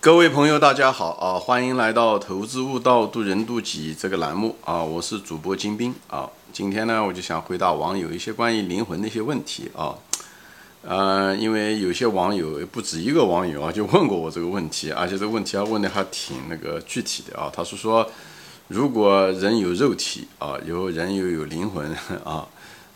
各位朋友，大家好啊！欢迎来到《投资悟道，渡人渡己》这个栏目啊！我是主播金兵啊。今天呢，我就想回答网友一些关于灵魂的一些问题啊。嗯，因为有些网友不止一个网友啊，就问过我这个问题，而且这个问题啊问的还挺那个具体的啊。他是说，如果人有肉体啊，有人又有灵魂 啊，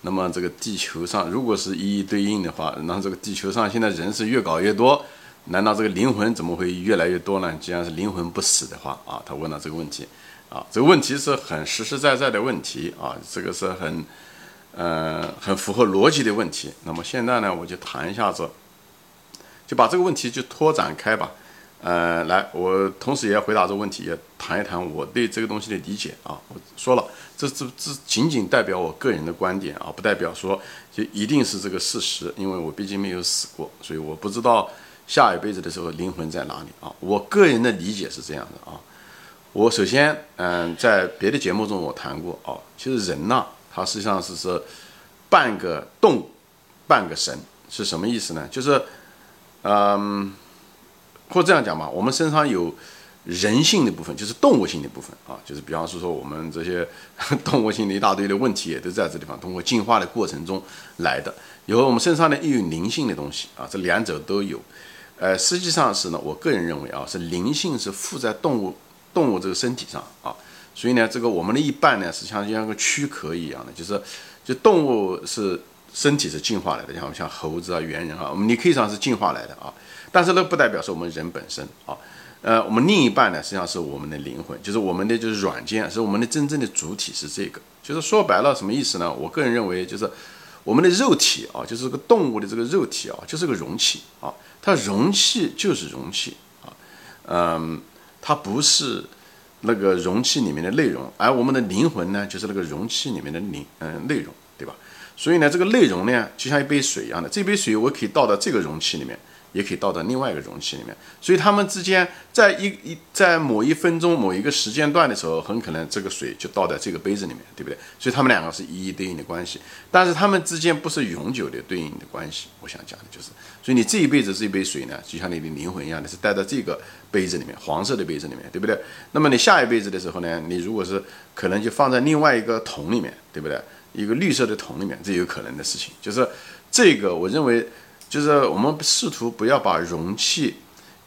那么这个地球上如果是一一对应的话，那这个地球上现在人是越搞越多。难道这个灵魂怎么会越来越多呢？既然是灵魂不死的话啊，他问了这个问题，啊，这个问题是很实实在在的问题啊，这个是很，呃，很符合逻辑的问题。那么现在呢，我就谈一下子，就把这个问题就拓展开吧，呃，来，我同时也要回答这个问题，也谈一谈我对这个东西的理解啊。我说了，这这这仅仅代表我个人的观点啊，不代表说就一定是这个事实，因为我毕竟没有死过，所以我不知道。下一辈子的时候，灵魂在哪里啊？我个人的理解是这样的啊。我首先，嗯，在别的节目中我谈过啊。其实人呐，他实际上是是半个动物，半个神，是什么意思呢？就是，嗯，或这样讲吧，我们身上有人性的部分，就是动物性的部分啊。就是比方说说我们这些 动物性的一大堆的问题，也都在这地方通过进化的过程中来的。有我们身上呢，又有灵性的东西啊，这两者都有。呃，实际上是呢，我个人认为啊，是灵性是附在动物动物这个身体上啊，所以呢，这个我们的一半呢，是像像个躯壳一样的，就是就动物是身体是进化来的，像像猴子啊、猿人啊，我们你可以讲是进化来的啊，但是呢，不代表是我们人本身啊，呃，我们另一半呢，实际上是我们的灵魂，就是我们的就是软件，是我们的真正的主体是这个，就是说白了什么意思呢？我个人认为就是我们的肉体啊，就是这个动物的这个肉体啊，就是个容器啊。它容器就是容器啊，嗯，它不是那个容器里面的内容，而我们的灵魂呢，就是那个容器里面的灵，嗯，内容，对吧？所以呢，这个内容呢，就像一杯水一样的，这杯水我可以倒到这个容器里面。也可以倒到另外一个容器里面，所以它们之间在一一在某一分钟某一个时间段的时候，很可能这个水就倒在这个杯子里面，对不对？所以它们两个是一一对应的关系，但是它们之间不是永久的对应的关系。我想讲的就是，所以你这一辈子这一杯水呢，就像你的灵魂一样的是带在这个杯子里面，黄色的杯子里面，对不对？那么你下一辈子的时候呢，你如果是可能就放在另外一个桶里面，对不对？一个绿色的桶里面，这有可能的事情，就是这个，我认为。就是我们试图不要把容器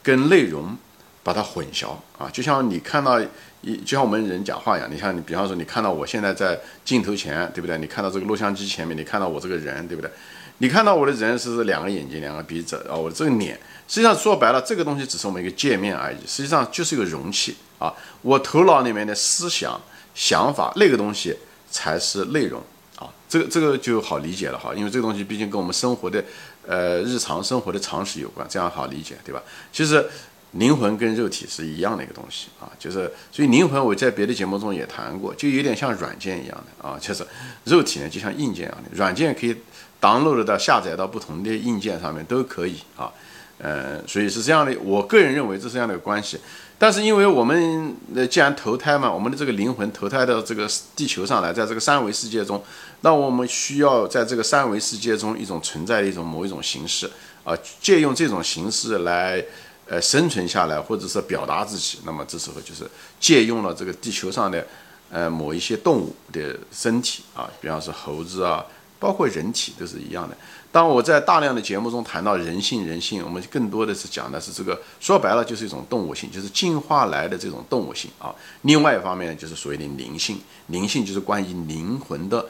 跟内容把它混淆啊，就像你看到一，就像我们人讲话一样，你看你，比方说你看到我现在在镜头前，对不对？你看到这个录像机前面，你看到我这个人，对不对？你看到我的人是两个眼睛，两个鼻子啊，我这个脸，实际上说白了，这个东西只是我们一个界面而已，实际上就是一个容器啊。我头脑里面的思想、想法那个东西才是内容啊，这个这个就好理解了哈，因为这个东西毕竟跟我们生活的。呃，日常生活的常识有关，这样好理解，对吧？其实灵魂跟肉体是一样的一个东西啊，就是所以灵魂我在别的节目中也谈过，就有点像软件一样的啊，就是肉体呢就像硬件一样的，软件可以 download 到下载到不同的硬件上面都可以啊，呃，所以是这样的，我个人认为这是这样的关系。但是因为我们呃既然投胎嘛，我们的这个灵魂投胎到这个地球上来，在这个三维世界中，那我们需要在这个三维世界中一种存在的一种某一种形式啊，借用这种形式来呃生存下来，或者是表达自己。那么这时候就是借用了这个地球上的呃某一些动物的身体啊，比方说猴子啊，包括人体都是一样的。当我在大量的节目中谈到人性，人性，我们更多的是讲的是这个，说白了就是一种动物性，就是进化来的这种动物性啊。另外一方面就是所谓的灵性，灵性就是关于灵魂的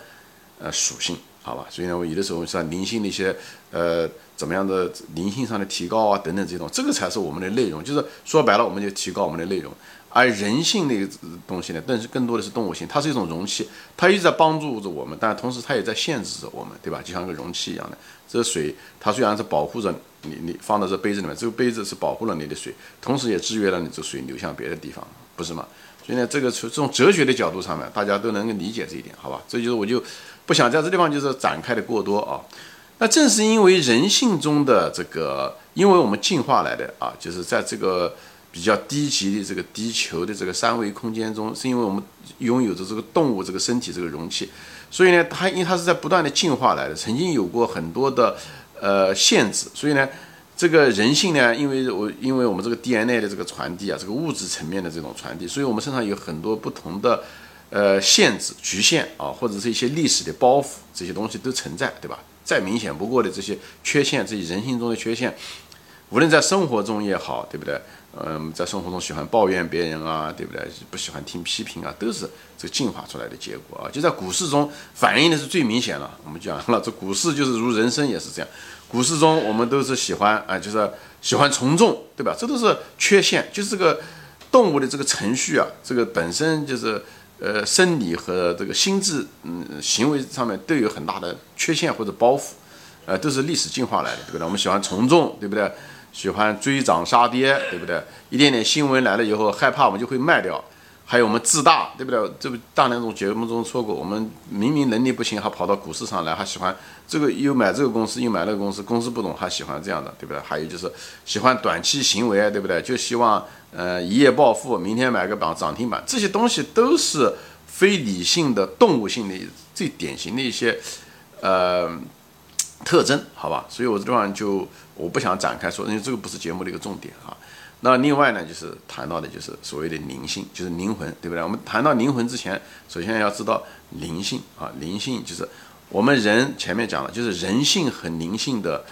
呃属性，好吧？所以呢，我有的时候像灵性的一些呃怎么样的灵性上的提高啊等等这种，这个才是我们的内容，就是说白了，我们就提高我们的内容。而人性那个东西呢，但是更多的是动物性，它是一种容器，它一直在帮助着我们，但同时它也在限制着我们，对吧？就像一个容器一样的，这水它虽然是保护着你，你放到这杯子里面，这个杯子是保护了你的水，同时也制约了你这水流向别的地方，不是吗？所以呢，这个从这种哲学的角度上面，大家都能够理解这一点，好吧？这就是我就不想在这地方就是展开的过多啊。那正是因为人性中的这个，因为我们进化来的啊，就是在这个。比较低级的这个地球的这个三维空间中，是因为我们拥有着这个动物这个身体这个容器，所以呢，它因为它是在不断的进化来的，曾经有过很多的呃限制，所以呢，这个人性呢，因为我因为我们这个 DNA 的这个传递啊，这个物质层面的这种传递，所以我们身上有很多不同的呃限制、局限啊，或者是一些历史的包袱，这些东西都存在，对吧？再明显不过的这些缺陷，这些人性中的缺陷，无论在生活中也好，对不对？嗯，在生活中喜欢抱怨别人啊，对不对？不喜欢听批评啊，都是这个进化出来的结果啊。就在股市中反映的是最明显了。我们讲了，这股市就是如人生也是这样。股市中我们都是喜欢啊，就是喜欢从众，对吧？这都是缺陷，就是这个动物的这个程序啊，这个本身就是呃生理和这个心智嗯行为上面都有很大的缺陷或者包袱，呃，都是历史进化来的，对不对？我们喜欢从众，对不对？喜欢追涨杀跌，对不对？一点点新闻来了以后，害怕我们就会卖掉。还有我们自大，对不对？这不大那种节目中说过，我们明明能力不行，还跑到股市上来，还喜欢这个又买这个公司，又买那个公司，公司不懂还喜欢这样的，对不对？还有就是喜欢短期行为，对不对？就希望呃一夜暴富，明天买个涨涨停板，这些东西都是非理性的动物性的最典型的一些呃特征，好吧？所以我这地方就。我不想展开说，因为这个不是节目的一个重点啊。那另外呢，就是谈到的就是所谓的灵性，就是灵魂，对不对？我们谈到灵魂之前，首先要知道灵性啊，灵性就是我们人前面讲了，就是人性和灵性的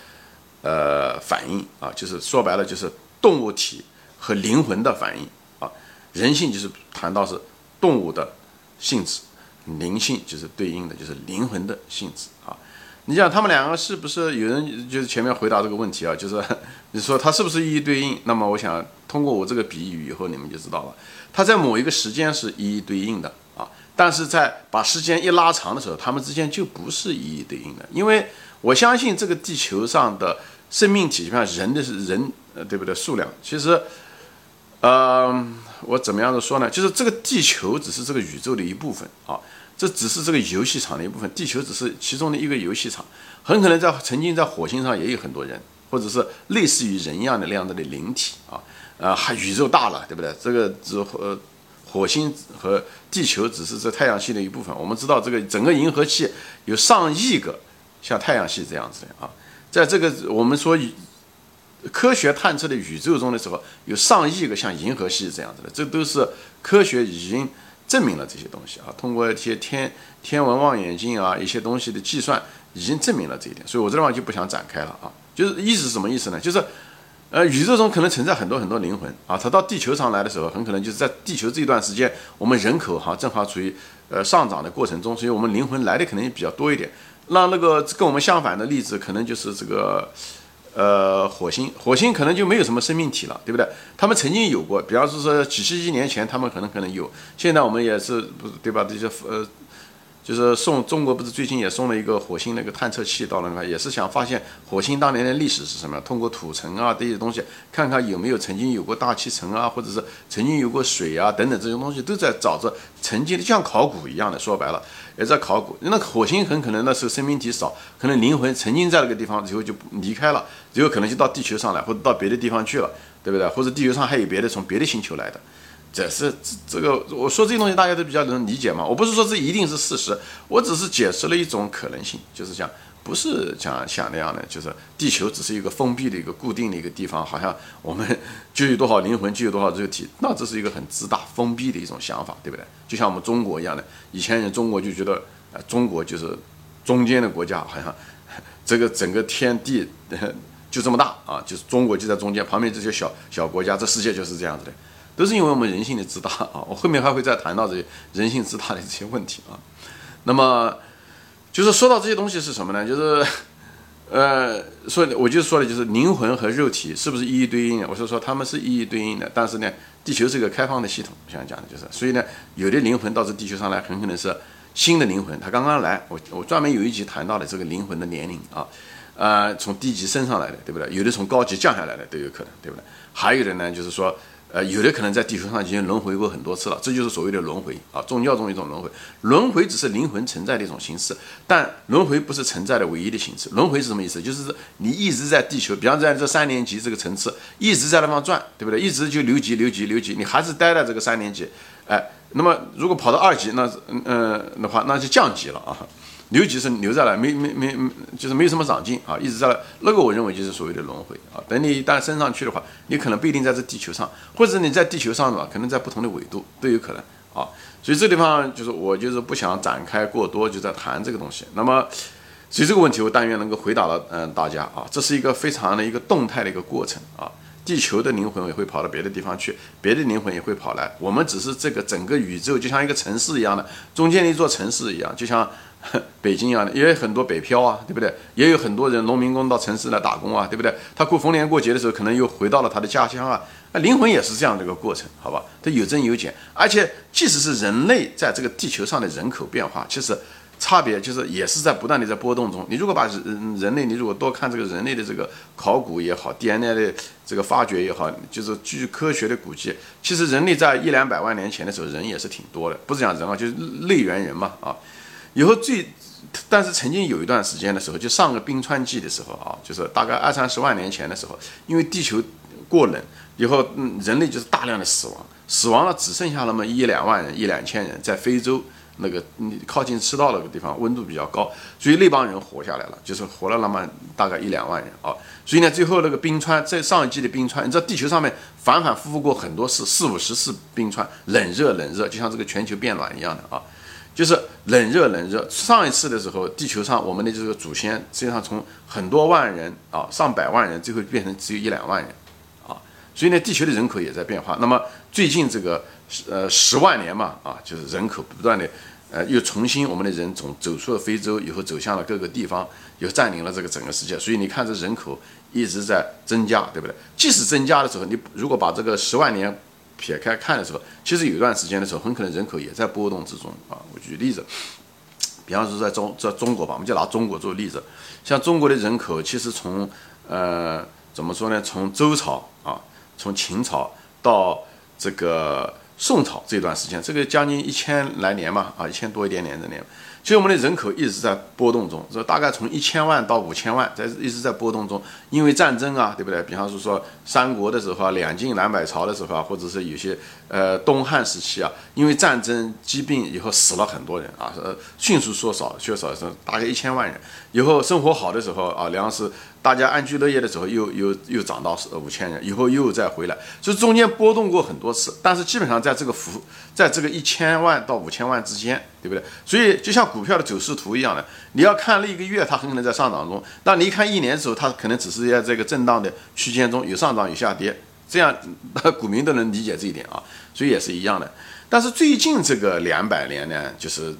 呃反应啊，就是说白了就是动物体和灵魂的反应啊。人性就是谈到是动物的性质，灵性就是对应的就是灵魂的性质啊。你想他们两个是不是有人就是前面回答这个问题啊？就是你说它是不是一一对应？那么我想通过我这个比喻以后，你们就知道了。它在某一个时间是一一对应的啊，但是在把时间一拉长的时候，它们之间就不是一一对应的。因为我相信这个地球上的生命体，像人的是人，呃，对不对？数量其实，呃，我怎么样的说呢？就是这个地球只是这个宇宙的一部分啊。这只是这个游戏场的一部分，地球只是其中的一个游戏场，很可能在曾经在火星上也有很多人，或者是类似于人一样的那样子的灵体啊，啊，还宇宙大了，对不对？这个只呃，火星和地球只是这太阳系的一部分。我们知道这个整个银河系有上亿个像太阳系这样子的啊，在这个我们说科学探测的宇宙中的时候，有上亿个像银河系这样子的，这都是科学已经。证明了这些东西啊，通过一些天天文望远镜啊，一些东西的计算，已经证明了这一点。所以我这地方就不想展开了啊。就是意思是什么意思呢？就是，呃，宇宙中可能存在很多很多灵魂啊，它到地球上来的时候，很可能就是在地球这一段时间，我们人口哈正好处于呃上涨的过程中，所以我们灵魂来的可能也比较多一点。那那个跟我们相反的例子，可能就是这个。呃，火星，火星可能就没有什么生命体了，对不对？他们曾经有过，比方说说几十亿年前，他们可能可能有。现在我们也是，不是对吧？这些呃。就是送中国不是最近也送了一个火星那个探测器到了那也是想发现火星当年的历史是什么？通过土层啊这些东西，看看有没有曾经有过大气层啊，或者是曾经有过水啊等等这些东西，都在找着曾经的，像考古一样的。说白了，也在考古。那火星很可能那时候生命体少，可能灵魂曾经在那个地方，以后就离开了，以后可能就到地球上来，或者到别的地方去了，对不对？或者地球上还有别的从别的星球来的。这是这这个我说这些东西大家都比较能理解嘛？我不是说这一定是事实，我只是解释了一种可能性，就是讲不是讲想那样的，就是地球只是一个封闭的一个固定的一个地方，好像我们就有多少灵魂就有多少肉体，那这是一个很自大封闭的一种想法，对不对？就像我们中国一样的，以前人中国就觉得呃中国就是中间的国家，好像 这个整个天地 就这么大啊，就是中国就在中间，旁边这些小小国家，这世界就是这样子的。都是因为我们人性的自大啊！我后面还会再谈到这些人性自大的这些问题啊。那么，就是说到这些东西是什么呢？就是，呃，说我就说的就是灵魂和肉体是不是一一对应的？我是说他们是一一对应的，但是呢，地球是一个开放的系统，我想讲的就是，所以呢，有的灵魂到这地球上来，很可能是新的灵魂，他刚刚来，我我专门有一集谈到了这个灵魂的年龄啊，呃，从低级升上来的，对不对？有的从高级降下来的都有可能，对不对？还有的呢，就是说。呃，有的可能在地球上已经轮回过很多次了，这就是所谓的轮回啊，宗教中一种轮回。轮回只是灵魂存在的一种形式，但轮回不是存在的唯一的形式。轮回是什么意思？就是你一直在地球，比方在这三年级这个层次，一直在那方转，对不对？一直就留级、留级、留级，你还是待在这个三年级。哎，那么如果跑到二级，那嗯的话，那就降级了啊。留级是留在了，没没没，就是没有什么长进啊，一直在那个我认为就是所谓的轮回啊。等你一旦升上去的话，你可能不一定在这地球上，或者你在地球上的话，可能在不同的纬度都有可能啊。所以这地方就是我就是不想展开过多，就在谈这个东西。那么，所以这个问题我但愿能够回答了嗯大家啊，这是一个非常的一个动态的一个过程啊。地球的灵魂也会跑到别的地方去，别的灵魂也会跑来。我们只是这个整个宇宙就像一个城市一样的，中间的一座城市一样，就像 北京一样的，也有很多北漂啊，对不对？也有很多人农民工到城市来打工啊，对不对？他过逢年过节的时候，可能又回到了他的家乡啊。那灵魂也是这样的一个过程，好吧？它有增有减，而且即使是人类在这个地球上的人口变化，其实。差别就是也是在不断的在波动中。你如果把人人类，你如果多看这个人类的这个考古也好，DNA 的这个发掘也好，就是据科学的估计，其实人类在一两百万年前的时候人也是挺多的，不是讲人啊，就是类猿人嘛啊。以后最，但是曾经有一段时间的时候，就上个冰川季的时候啊，就是大概二三十万年前的时候，因为地球过冷，以后嗯人类就是大量的死亡，死亡了只剩下那么一两万人、一两千人在非洲。那个靠近赤道那个地方温度比较高，所以那帮人活下来了，就是活了那么大概一两万人啊。所以呢，最后那个冰川在上一季的冰川，你知道地球上面反反复复过很多次，四五十次冰川，冷热冷热，就像这个全球变暖一样的啊，就是冷热冷热。上一次的时候，地球上我们的这个祖先实际上从很多万人啊，上百万人，最后变成只有一两万人啊。所以呢，地球的人口也在变化。那么最近这个。呃，十万年嘛，啊，就是人口不断的，呃，又重新我们的人从走出了非洲以后，走向了各个地方，又占领了这个整个世界，所以你看这人口一直在增加，对不对？即使增加的时候，你如果把这个十万年撇开看的时候，其实有一段时间的时候，很可能人口也在波动之中啊。我举例子，比方说在中在中国吧，我们就拿中国做例子，像中国的人口，其实从呃怎么说呢？从周朝啊，从秦朝到这个。宋朝这段时间，这个将近一千来年嘛，啊，一千多一点点的年，所以我们的人口一直在波动中，这大概从一千万到五千万，在一直在波动中，因为战争啊，对不对？比方说说三国的时候啊，两晋南北朝的时候啊，或者是有些呃东汉时期啊，因为战争疾病以后死了很多人啊，呃，迅速缩少，缺少是大概一千万人，以后生活好的时候啊，粮食。大家安居乐业的时候，又又又涨到五千人，以后又再回来，所以中间波动过很多次，但是基本上在这个幅，在这个一千万到五千万之间，对不对？所以就像股票的走势图一样的，你要看那一个月，它很可能在上涨中；那你一看一年的时候，它可能只是在这个震荡的区间中有上涨有下跌，这样 股民都能理解这一点啊，所以也是一样的。但是最近这个两百年呢，就是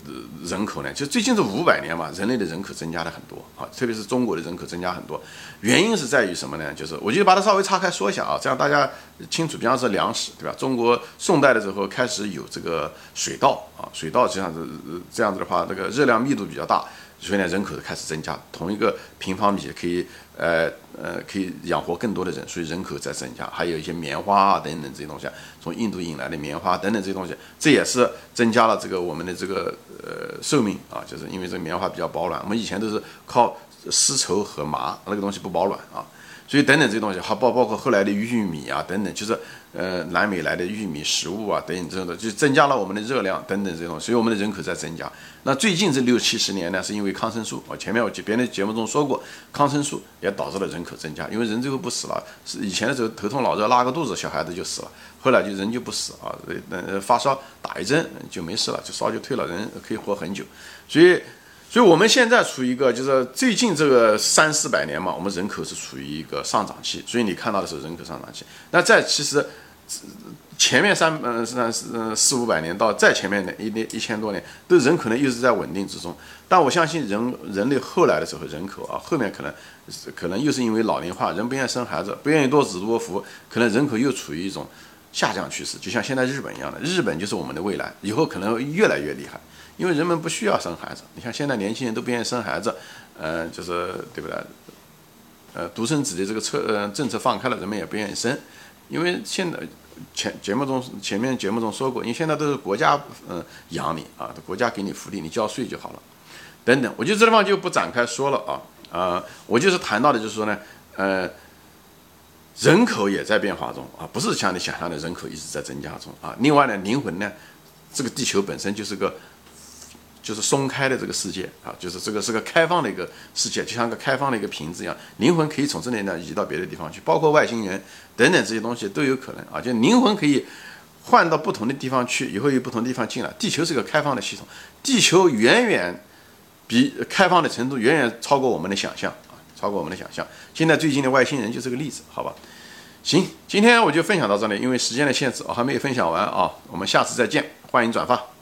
人口呢，就最近这五百年嘛，人类的人口增加了很多啊，特别是中国的人口增加很多，原因是在于什么呢？就是我就把它稍微岔开说一下啊，这样大家清楚。比方说粮食，对吧？中国宋代的时候开始有这个水稻啊，水稻这样子这样子的话，这个热量密度比较大。所以呢，人口开始增加，同一个平方米可以，呃呃，可以养活更多的人，所以人口在增加。还有一些棉花啊等等这些东西，从印度引来的棉花等等这些东西，这也是增加了这个我们的这个呃寿命啊，就是因为这个棉花比较保暖。我们以前都是靠丝绸和麻那个东西不保暖啊。所以等等这些东西，还包包括后来的玉米啊等等，就是呃南美来的玉米食物啊等等这种的，就增加了我们的热量等等这种，所以我们的人口在增加。那最近这六七十年呢，是因为抗生素，我前面我别的节目中说过，抗生素也导致了人口增加，因为人最后不死了，是以前的时候头痛脑热拉个肚子，小孩子就死了，后来就人就不死啊，呃发烧打一针就没事了，就烧就退了，人可以活很久，所以。所以我们现在处于一个，就是最近这个三四百年嘛，我们人口是处于一个上涨期。所以你看到的是人口上涨期。那在其实前面三嗯三四四五百年到再前面的一年一千多年，都人口呢又是在稳定之中。但我相信人人类后来的时候，人口啊后面可能可能又是因为老龄化，人不愿意生孩子，不愿意多子多福，可能人口又处于一种下降趋势。就像现在日本一样的，日本就是我们的未来，以后可能越来越厉害。因为人们不需要生孩子，你看现在年轻人都不愿意生孩子，嗯，就是对不对？呃，独生子的这个策呃政策放开了，人们也不愿意生，因为现在前节目中前面节目中说过，因为现在都是国家嗯养你啊，国家给你福利，你交税就好了，等等，我就这地方就不展开说了啊啊，我就是谈到的就是说呢，呃，人口也在变化中啊，不是像你想象的人口一直在增加中啊，另外呢，灵魂呢，这个地球本身就是个。就是松开的这个世界啊，就是这个是个开放的一个世界，就像个开放的一个瓶子一样，灵魂可以从这里呢移到别的地方去，包括外星人等等这些东西都有可能啊，就灵魂可以换到不同的地方去，以后有不同地方进来。地球是个开放的系统，地球远远比开放的程度远远超过我们的想象啊，超过我们的想象。现在最近的外星人就是个例子，好吧？行，今天我就分享到这里，因为时间的限制，我还没有分享完啊，我们下次再见，欢迎转发。